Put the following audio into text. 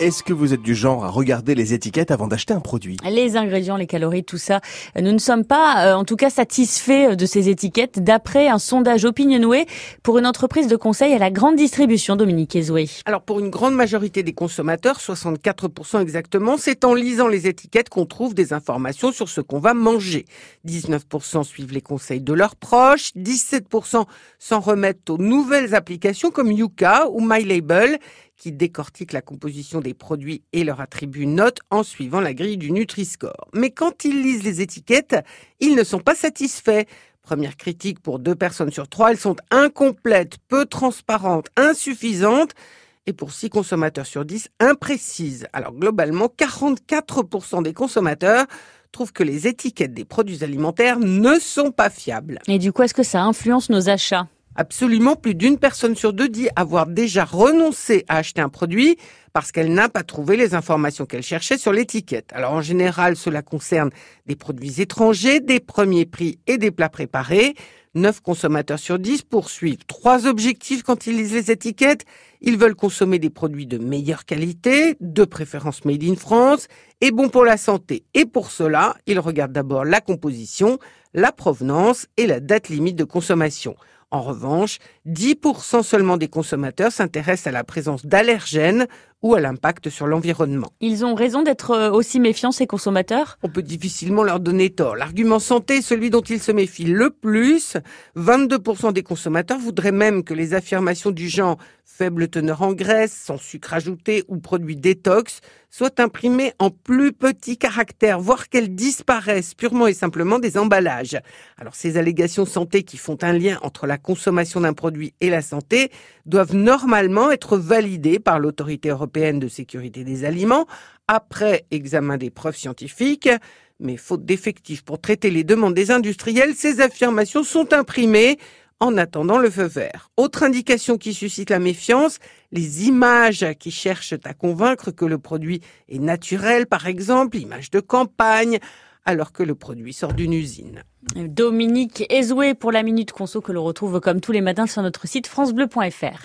Est-ce que vous êtes du genre à regarder les étiquettes avant d'acheter un produit? Les ingrédients, les calories, tout ça. Nous ne sommes pas, euh, en tout cas, satisfaits de ces étiquettes d'après un sondage Opinionway pour une entreprise de conseil à la grande distribution, Dominique Ezoué. Alors pour une grande majorité des consommateurs, 64% exactement, c'est en lisant les étiquettes qu'on trouve des informations sur ce qu'on va manger. 19% suivent les conseils de leurs proches, 17% s'en remettent aux nouvelles applications comme Yuka ou MyLabel qui décortiquent la composition des produits et leur attribuent une note en suivant la grille du Nutri-Score. Mais quand ils lisent les étiquettes, ils ne sont pas satisfaits. Première critique pour deux personnes sur trois, elles sont incomplètes, peu transparentes, insuffisantes et pour six consommateurs sur 10, imprécises. Alors globalement, 44% des consommateurs trouvent que les étiquettes des produits alimentaires ne sont pas fiables. Et du coup, est-ce que ça influence nos achats? Absolument, plus d'une personne sur deux dit avoir déjà renoncé à acheter un produit parce qu'elle n'a pas trouvé les informations qu'elle cherchait sur l'étiquette. Alors en général, cela concerne des produits étrangers, des premiers prix et des plats préparés. 9 consommateurs sur 10 poursuivent trois objectifs quand ils lisent les étiquettes. Ils veulent consommer des produits de meilleure qualité, de préférence made in France, et bon pour la santé. Et pour cela, ils regardent d'abord la composition, la provenance et la date limite de consommation. En revanche, 10% seulement des consommateurs s'intéressent à la présence d'allergènes ou à l'impact sur l'environnement. Ils ont raison d'être euh, aussi méfiants, ces consommateurs? On peut difficilement leur donner tort. L'argument santé est celui dont ils se méfient le plus. 22% des consommateurs voudraient même que les affirmations du genre faible teneur en graisse, sans sucre ajouté ou produits détox soient imprimées en plus petits caractères, voire qu'elles disparaissent purement et simplement des emballages. Alors ces allégations santé qui font un lien entre la consommation d'un produit et la santé doivent normalement être validées par l'autorité de sécurité des aliments après examen des preuves scientifiques. Mais faute d'effectifs pour traiter les demandes des industriels, ces affirmations sont imprimées en attendant le feu vert. Autre indication qui suscite la méfiance, les images qui cherchent à convaincre que le produit est naturel, par exemple, images de campagne, alors que le produit sort d'une usine. Dominique Ezoué pour la Minute Conso que l'on retrouve comme tous les matins sur notre site francebleu.fr.